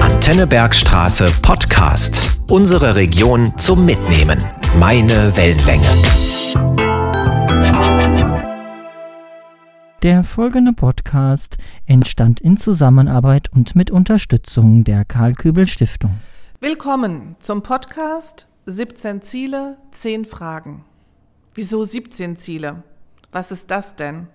Antennebergstraße Podcast. Unsere Region zum Mitnehmen. Meine Wellenlänge. Der folgende Podcast entstand in Zusammenarbeit und mit Unterstützung der Karl Kübel Stiftung. Willkommen zum Podcast 17 Ziele, 10 Fragen. Wieso 17 Ziele? Was ist das denn?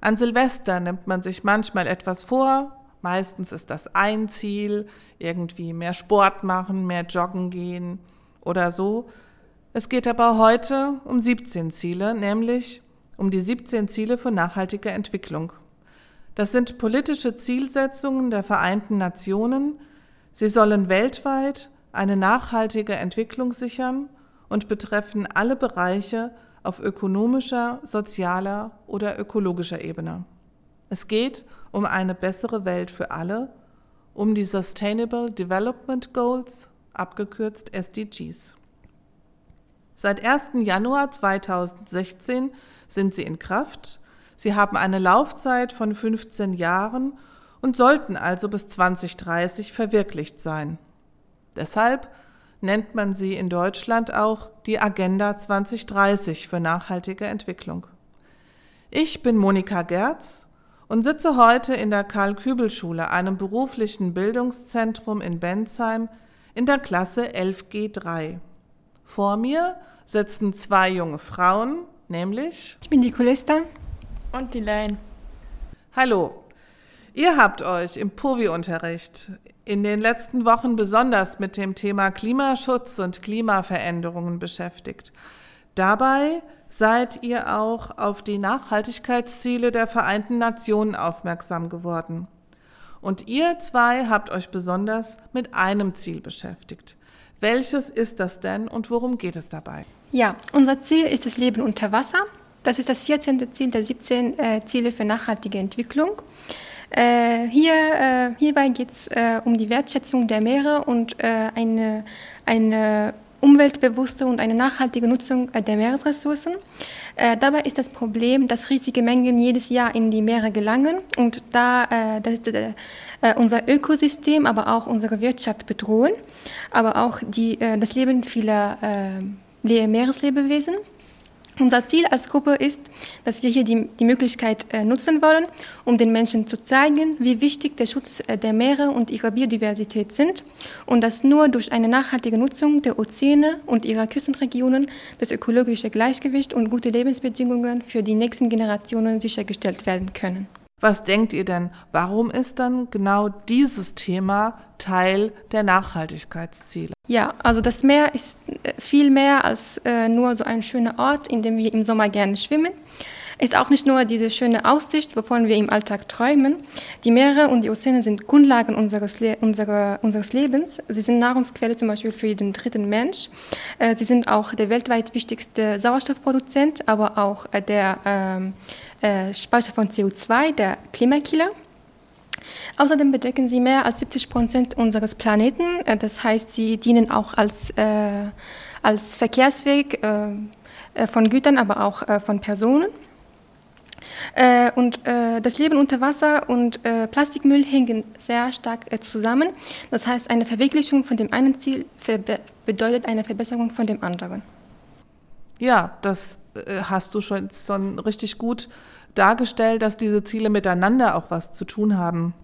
An Silvester nimmt man sich manchmal etwas vor. Meistens ist das ein Ziel, irgendwie mehr Sport machen, mehr joggen gehen oder so. Es geht aber heute um 17 Ziele, nämlich um die 17 Ziele für nachhaltige Entwicklung. Das sind politische Zielsetzungen der Vereinten Nationen. Sie sollen weltweit eine nachhaltige Entwicklung sichern und betreffen alle Bereiche auf ökonomischer, sozialer oder ökologischer Ebene. Es geht um eine bessere Welt für alle, um die Sustainable Development Goals, abgekürzt SDGs. Seit 1. Januar 2016 sind sie in Kraft. Sie haben eine Laufzeit von 15 Jahren und sollten also bis 2030 verwirklicht sein. Deshalb nennt man sie in Deutschland auch die Agenda 2030 für nachhaltige Entwicklung. Ich bin Monika Gerz und sitze heute in der Karl-Kübel-Schule, einem beruflichen Bildungszentrum in Bensheim, in der Klasse 11G3. Vor mir sitzen zwei junge Frauen, nämlich. Ich bin die Colista. Und die Lane. Hallo. Ihr habt euch im POVI-Unterricht in den letzten Wochen besonders mit dem Thema Klimaschutz und Klimaveränderungen beschäftigt. Dabei seid ihr auch auf die Nachhaltigkeitsziele der Vereinten Nationen aufmerksam geworden. Und ihr zwei habt euch besonders mit einem Ziel beschäftigt. Welches ist das denn und worum geht es dabei? Ja, unser Ziel ist das Leben unter Wasser. Das ist das 14. Ziel der 17 äh, Ziele für nachhaltige Entwicklung. Äh, hier, äh, hierbei geht es äh, um die Wertschätzung der Meere und äh, eine, eine umweltbewusste und eine nachhaltige Nutzung äh, der Meeresressourcen. Äh, dabei ist das Problem, dass riesige Mengen jedes Jahr in die Meere gelangen und da das, unser Ökosystem, aber auch unsere Wirtschaft bedrohen, aber auch die, das Leben vieler Meereslebewesen. Unser Ziel als Gruppe ist, dass wir hier die, die Möglichkeit äh, nutzen wollen, um den Menschen zu zeigen, wie wichtig der Schutz äh, der Meere und ihrer Biodiversität sind und dass nur durch eine nachhaltige Nutzung der Ozeane und ihrer Küstenregionen das ökologische Gleichgewicht und gute Lebensbedingungen für die nächsten Generationen sichergestellt werden können. Was denkt ihr denn, warum ist dann genau dieses Thema Teil der Nachhaltigkeitsziele? Ja, also das Meer ist äh, viel mehr als äh, nur so ein schöner Ort, in dem wir im Sommer gerne schwimmen. Ist auch nicht nur diese schöne Aussicht, wovon wir im Alltag träumen. Die Meere und die Ozeane sind Grundlagen unseres, Le unserer, unseres Lebens. Sie sind Nahrungsquelle zum Beispiel für jeden dritten Mensch. Äh, sie sind auch der weltweit wichtigste Sauerstoffproduzent, aber auch äh, der ähm, äh, Speicher von CO2, der Klimakiller. Außerdem bedecken sie mehr als 70 Prozent unseres Planeten. Äh, das heißt, sie dienen auch als, äh, als Verkehrsweg äh, äh von Gütern, aber auch äh, von Personen. Äh, und das Leben unter Wasser und Plastikmüll hängen sehr stark zusammen. Das heißt, eine Verwirklichung von dem einen Ziel bedeutet eine Verbesserung von dem anderen. Ja, das hast du schon, schon richtig gut dargestellt, dass diese Ziele miteinander auch was zu tun haben.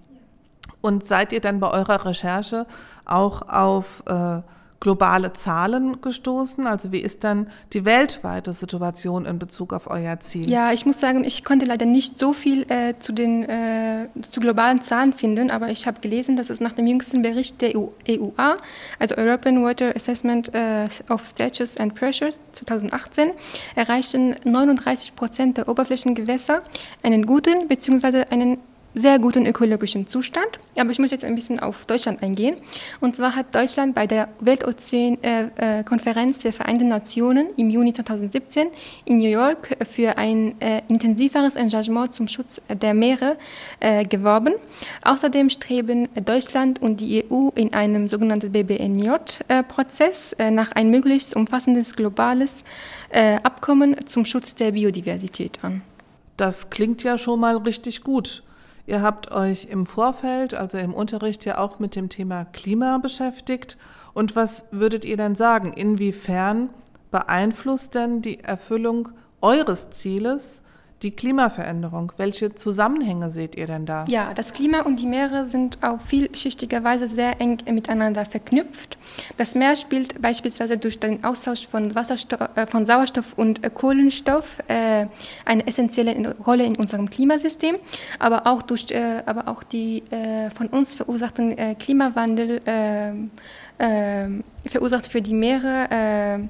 Und seid ihr dann bei eurer Recherche auch auf äh, globale Zahlen gestoßen? Also wie ist dann die weltweite Situation in Bezug auf euer Ziel? Ja, ich muss sagen, ich konnte leider nicht so viel äh, zu den äh, zu globalen Zahlen finden, aber ich habe gelesen, dass es nach dem jüngsten Bericht der EU, EUA, also European Water Assessment äh, of Status and Pressures 2018, erreichten 39 Prozent der Oberflächengewässer einen guten bzw. einen sehr guten ökologischen Zustand. Aber ich muss jetzt ein bisschen auf Deutschland eingehen. Und zwar hat Deutschland bei der Weltozean-Konferenz äh, äh der Vereinten Nationen im Juni 2017 in New York für ein äh, intensiveres Engagement zum Schutz der Meere äh, geworben. Außerdem streben Deutschland und die EU in einem sogenannten BBNJ-Prozess äh, nach ein möglichst umfassendes globales äh, Abkommen zum Schutz der Biodiversität an. Das klingt ja schon mal richtig gut. Ihr habt euch im Vorfeld, also im Unterricht ja auch mit dem Thema Klima beschäftigt. Und was würdet ihr denn sagen? Inwiefern beeinflusst denn die Erfüllung eures Zieles die Klimaveränderung. Welche Zusammenhänge seht ihr denn da? Ja, das Klima und die Meere sind auf vielschichtige Weise sehr eng miteinander verknüpft. Das Meer spielt beispielsweise durch den Austausch von, äh, von Sauerstoff und äh, Kohlenstoff äh, eine essentielle Rolle in unserem Klimasystem, aber auch durch aber auch die von uns verursachten Klimawandel verursacht für die Meere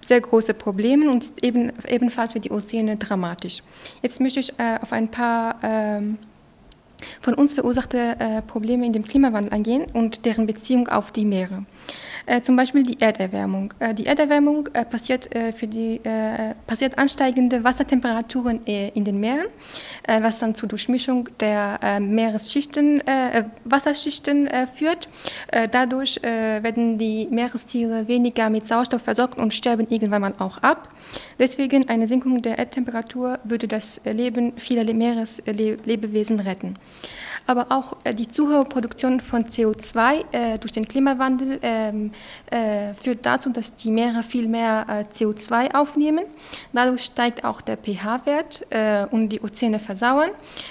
sehr große Probleme und eben, ebenfalls für die Ozeane dramatisch. Jetzt möchte ich äh, auf ein paar ähm, von uns verursachte äh, Probleme in dem Klimawandel eingehen und deren Beziehung auf die Meere. Äh, zum Beispiel die Erderwärmung. Äh, die Erderwärmung äh, passiert, für die, passiert ansteigende Wassertemperaturen in den Meeren, was dann zur Durchmischung der Meeresschichten, Wasserschichten führt. dadurch werden die Meerestiere weniger mit Sauerstoff versorgt und sterben irgendwann mal auch ab. Deswegen eine Senkung der Erdtemperatur würde das Leben vieler Meereslebewesen retten aber auch äh, die zu hohe Produktion von CO2 äh, durch den Klimawandel ähm, äh, führt dazu, dass die Meere viel mehr äh, CO2 aufnehmen. Dadurch steigt auch der pH-Wert äh, und die Ozeane versauern.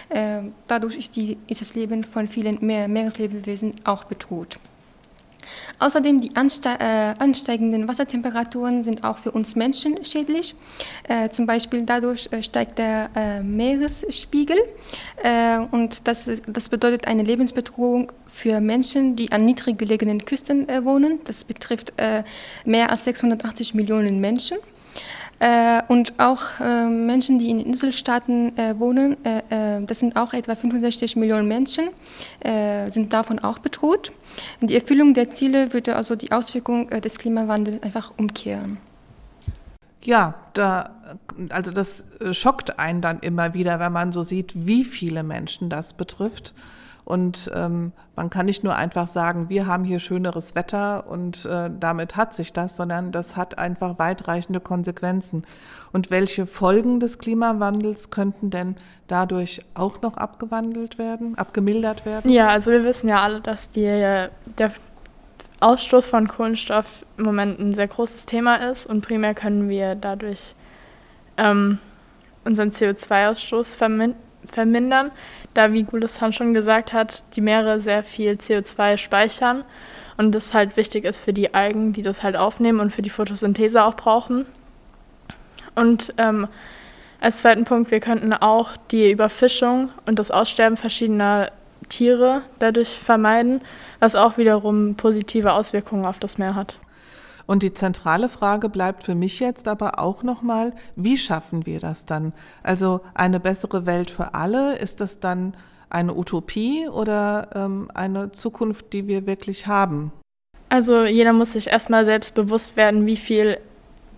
Äh, dadurch ist, die, ist das Leben von vielen Meereslebewesen auch bedroht. Außerdem die äh, ansteigenden Wassertemperaturen sind auch für uns Menschen schädlich. Äh, zum Beispiel dadurch äh, steigt der Meeresspiegel und das, das bedeutet eine Lebensbedrohung für Menschen, die an niedrig gelegenen Küsten wohnen. Das betrifft mehr als 680 Millionen Menschen. Äh, und auch äh, Menschen, die in Inselstaaten äh, wohnen, äh, äh, das sind auch etwa 65 Millionen Menschen, äh, sind davon auch bedroht. Und die Erfüllung der Ziele würde also die Auswirkung des Klimawandels einfach umkehren. Ja, da, also das schockt einen dann immer wieder, wenn man so sieht, wie viele Menschen das betrifft. Und ähm, man kann nicht nur einfach sagen, wir haben hier schöneres Wetter und äh, damit hat sich das, sondern das hat einfach weitreichende Konsequenzen. Und welche Folgen des Klimawandels könnten denn dadurch auch noch abgewandelt werden, abgemildert werden? Ja, also wir wissen ja alle, dass die, der Ausstoß von Kohlenstoff im Moment ein sehr großes Thema ist und primär können wir dadurch ähm, unseren CO2-Ausstoß vermindern da, wie Gulistan schon gesagt hat, die Meere sehr viel CO2 speichern und das halt wichtig ist für die Algen, die das halt aufnehmen und für die Photosynthese auch brauchen. Und ähm, als zweiten Punkt, wir könnten auch die Überfischung und das Aussterben verschiedener Tiere dadurch vermeiden, was auch wiederum positive Auswirkungen auf das Meer hat. Und die zentrale Frage bleibt für mich jetzt aber auch nochmal, wie schaffen wir das dann? Also eine bessere Welt für alle, ist das dann eine Utopie oder ähm, eine Zukunft, die wir wirklich haben? Also jeder muss sich erstmal selbst bewusst werden, wie viel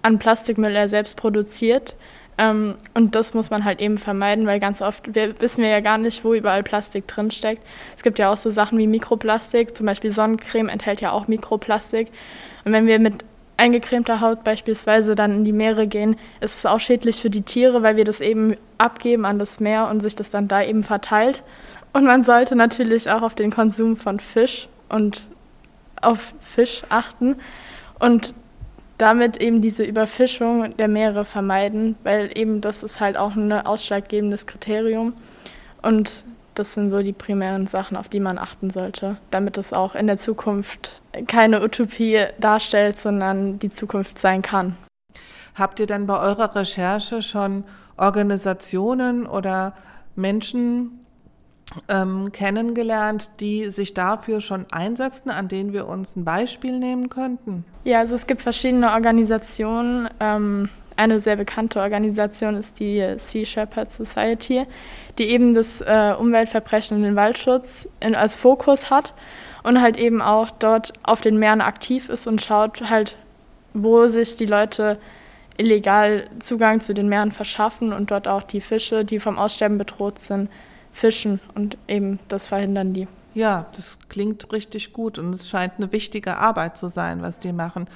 an Plastikmüll er selbst produziert. Ähm, und das muss man halt eben vermeiden, weil ganz oft wir, wissen wir ja gar nicht, wo überall Plastik drinsteckt. Es gibt ja auch so Sachen wie Mikroplastik, zum Beispiel Sonnencreme enthält ja auch Mikroplastik. Und wenn wir mit eingecremter Haut beispielsweise dann in die Meere gehen, ist es auch schädlich für die Tiere, weil wir das eben abgeben an das Meer und sich das dann da eben verteilt. Und man sollte natürlich auch auf den Konsum von Fisch und auf Fisch achten und damit eben diese Überfischung der Meere vermeiden, weil eben das ist halt auch ein ausschlaggebendes Kriterium. Und das sind so die primären Sachen, auf die man achten sollte, damit es auch in der Zukunft keine Utopie darstellt, sondern die Zukunft sein kann. Habt ihr denn bei eurer Recherche schon Organisationen oder Menschen ähm, kennengelernt, die sich dafür schon einsetzen, an denen wir uns ein Beispiel nehmen könnten? Ja, also es gibt verschiedene Organisationen. Ähm, eine sehr bekannte Organisation ist die Sea Shepherd Society, die eben das äh, Umweltverbrechen und den Waldschutz in, als Fokus hat und halt eben auch dort auf den Meeren aktiv ist und schaut halt, wo sich die Leute illegal Zugang zu den Meeren verschaffen und dort auch die Fische, die vom Aussterben bedroht sind, fischen und eben das verhindern die. Ja, das klingt richtig gut und es scheint eine wichtige Arbeit zu sein, was die machen.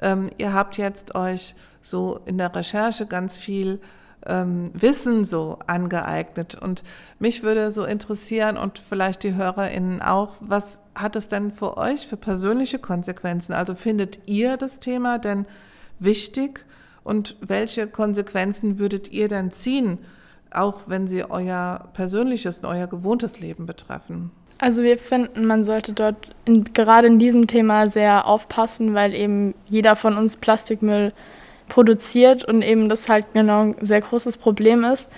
Ähm, ihr habt jetzt euch so in der Recherche ganz viel ähm, Wissen so angeeignet. Und mich würde so interessieren und vielleicht die HörerInnen auch, was hat es denn für euch für persönliche Konsequenzen? Also findet ihr das Thema denn wichtig und welche Konsequenzen würdet ihr denn ziehen, auch wenn sie euer persönliches und euer gewohntes Leben betreffen? Also wir finden, man sollte dort in, gerade in diesem Thema sehr aufpassen, weil eben jeder von uns Plastikmüll produziert und eben das halt genau ein sehr großes Problem ist.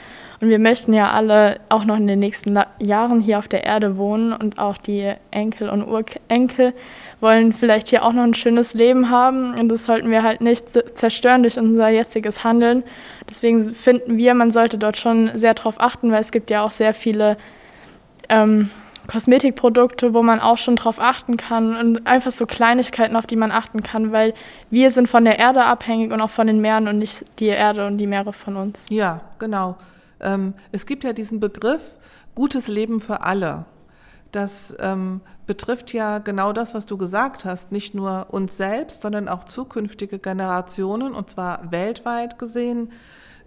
Und wir möchten ja alle auch noch in den nächsten Jahren hier auf der Erde wohnen und auch die Enkel und Urenkel wollen vielleicht hier auch noch ein schönes Leben haben und das sollten wir halt nicht zerstören durch unser jetziges Handeln. Deswegen finden wir, man sollte dort schon sehr darauf achten, weil es gibt ja auch sehr viele ähm, Kosmetikprodukte, wo man auch schon drauf achten kann und einfach so Kleinigkeiten, auf die man achten kann, weil wir sind von der Erde abhängig und auch von den Meeren und nicht die Erde und die Meere von uns. Ja, genau. Ähm, es gibt ja diesen Begriff gutes Leben für alle. Das ähm, betrifft ja genau das, was du gesagt hast, nicht nur uns selbst, sondern auch zukünftige Generationen und zwar weltweit gesehen.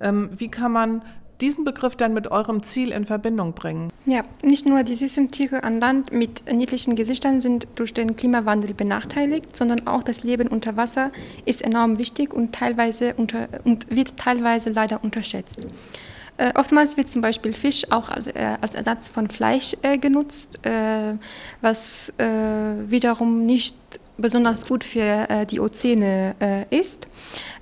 Ähm, wie kann man diesen Begriff dann mit eurem Ziel in Verbindung bringen? Ja, nicht nur die süßen Tiere an Land mit niedlichen Gesichtern sind durch den Klimawandel benachteiligt, sondern auch das Leben unter Wasser ist enorm wichtig und, teilweise unter, und wird teilweise leider unterschätzt. Äh, oftmals wird zum Beispiel Fisch auch als, äh, als Ersatz von Fleisch äh, genutzt, äh, was äh, wiederum nicht besonders gut für äh, die Ozeane äh, ist.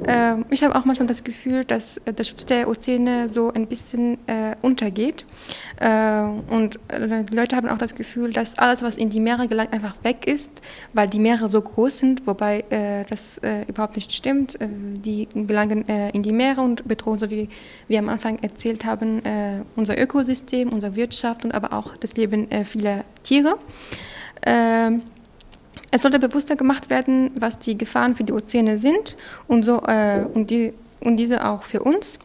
Äh, ich habe auch manchmal das Gefühl, dass äh, der Schutz der Ozeane so ein bisschen äh, untergeht. Äh, und die Leute haben auch das Gefühl, dass alles, was in die Meere gelangt, einfach weg ist, weil die Meere so groß sind, wobei das überhaupt nicht stimmt. die gelangen in die Meere und bedrohen, so wie wir am Anfang erzählt haben, unser Ökosystem, unsere Wirtschaft und aber auch das Leben vieler Tiere. Es sollte bewusster gemacht werden, was die Gefahren für die Ozeane sind und, so, äh, und, die, und diese auch für uns.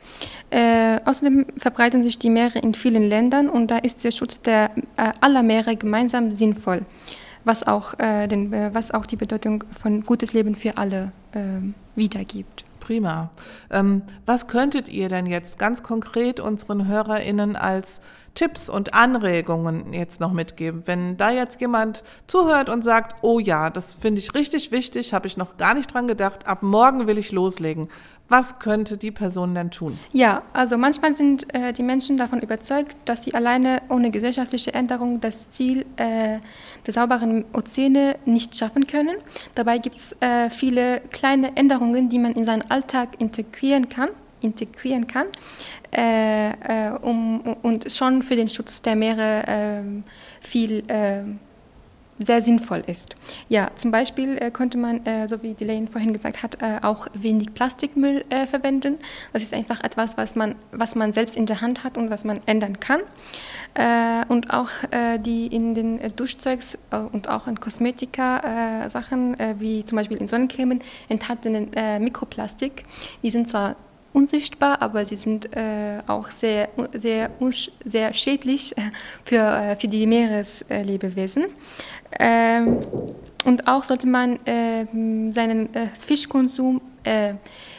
Äh, außerdem verbreiten sich die Meere in vielen Ländern und da ist der Schutz der, äh, aller Meere gemeinsam sinnvoll, was auch, äh, den, äh, was auch die Bedeutung von gutes Leben für alle ähm, wiedergibt. Prima. Ähm, was könntet ihr denn jetzt ganz konkret unseren HörerInnen als Tipps und Anregungen jetzt noch mitgeben? Wenn da jetzt jemand zuhört und sagt, oh ja, das finde ich richtig wichtig, habe ich noch gar nicht dran gedacht, ab morgen will ich loslegen. Was könnte die Person denn tun? Ja, also manchmal sind äh, die Menschen davon überzeugt, dass sie alleine ohne gesellschaftliche Änderung das Ziel äh, der sauberen Ozeane nicht schaffen können. Dabei gibt es äh, viele kleine Änderungen, die man in seinen Alltag integrieren kann integrieren kann äh, äh, um, und schon für den Schutz der Meere äh, viel äh, sehr sinnvoll ist. Ja, zum Beispiel äh, könnte man, äh, so wie Delane vorhin gesagt hat, auch wenig Plastikmüll verwenden. Das ist einfach etwas, was man, was man selbst in der Hand hat und was man ändern kann. und auch die in den Duschzeugs und auch in Kosmetika-Sachen, wie zum Beispiel in Sonnencremen, enthaltenen Mikroplastik, die sind zwar unsichtbar, aber sie sind äh, auch sehr, sehr, sehr schädlich äh, für, äh, für die Meereslebewesen. Ähm, und auch sollte man äh, seinen äh, Fischkonsum, äh,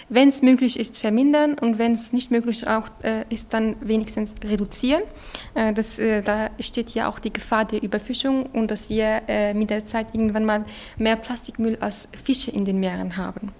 wenn es möglich ist, vermindern und wenn es nicht möglich auch, ist, dann wenigstens reduzieren. das, da steht ja auch die Gefahr der Überfischung und dass wir mit der Zeit irgendwann mal mehr Plastikmüll als Fische in den Meeren haben.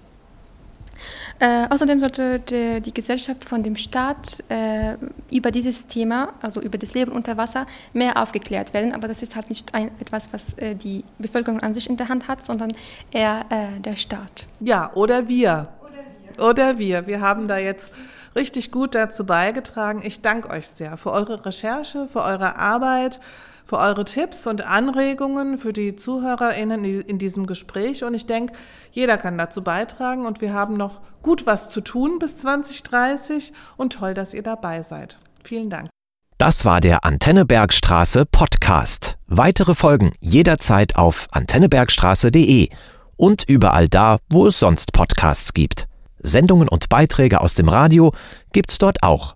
Äh, außerdem sollte die, die, Gesellschaft von dem Staat äh, über dieses Thema, also über das Leben unter Wasser, mehr aufgeklärt werden. Aber das ist halt nicht ein, etwas, was äh, die Bevölkerung an sich in der Hand hat, sondern eher äh, der Staat. Ja, oder wir. Oder wir. Oder wir. Wir haben da jetzt richtig gut dazu beigetragen. Ich danke euch sehr für eure Recherche, für eure Arbeit für eure Tipps und Anregungen für die ZuhörerInnen in diesem Gespräch. Und ich denke, jeder kann dazu beitragen und wir haben noch gut was zu tun bis 2030 und toll, dass ihr dabei seid. Vielen Dank. Das war der Antennebergstraße Podcast. Weitere Folgen jederzeit auf antennebergstraße.de und überall da, wo es sonst Podcasts gibt. Sendungen und Beiträge aus dem Radio gibt's dort auch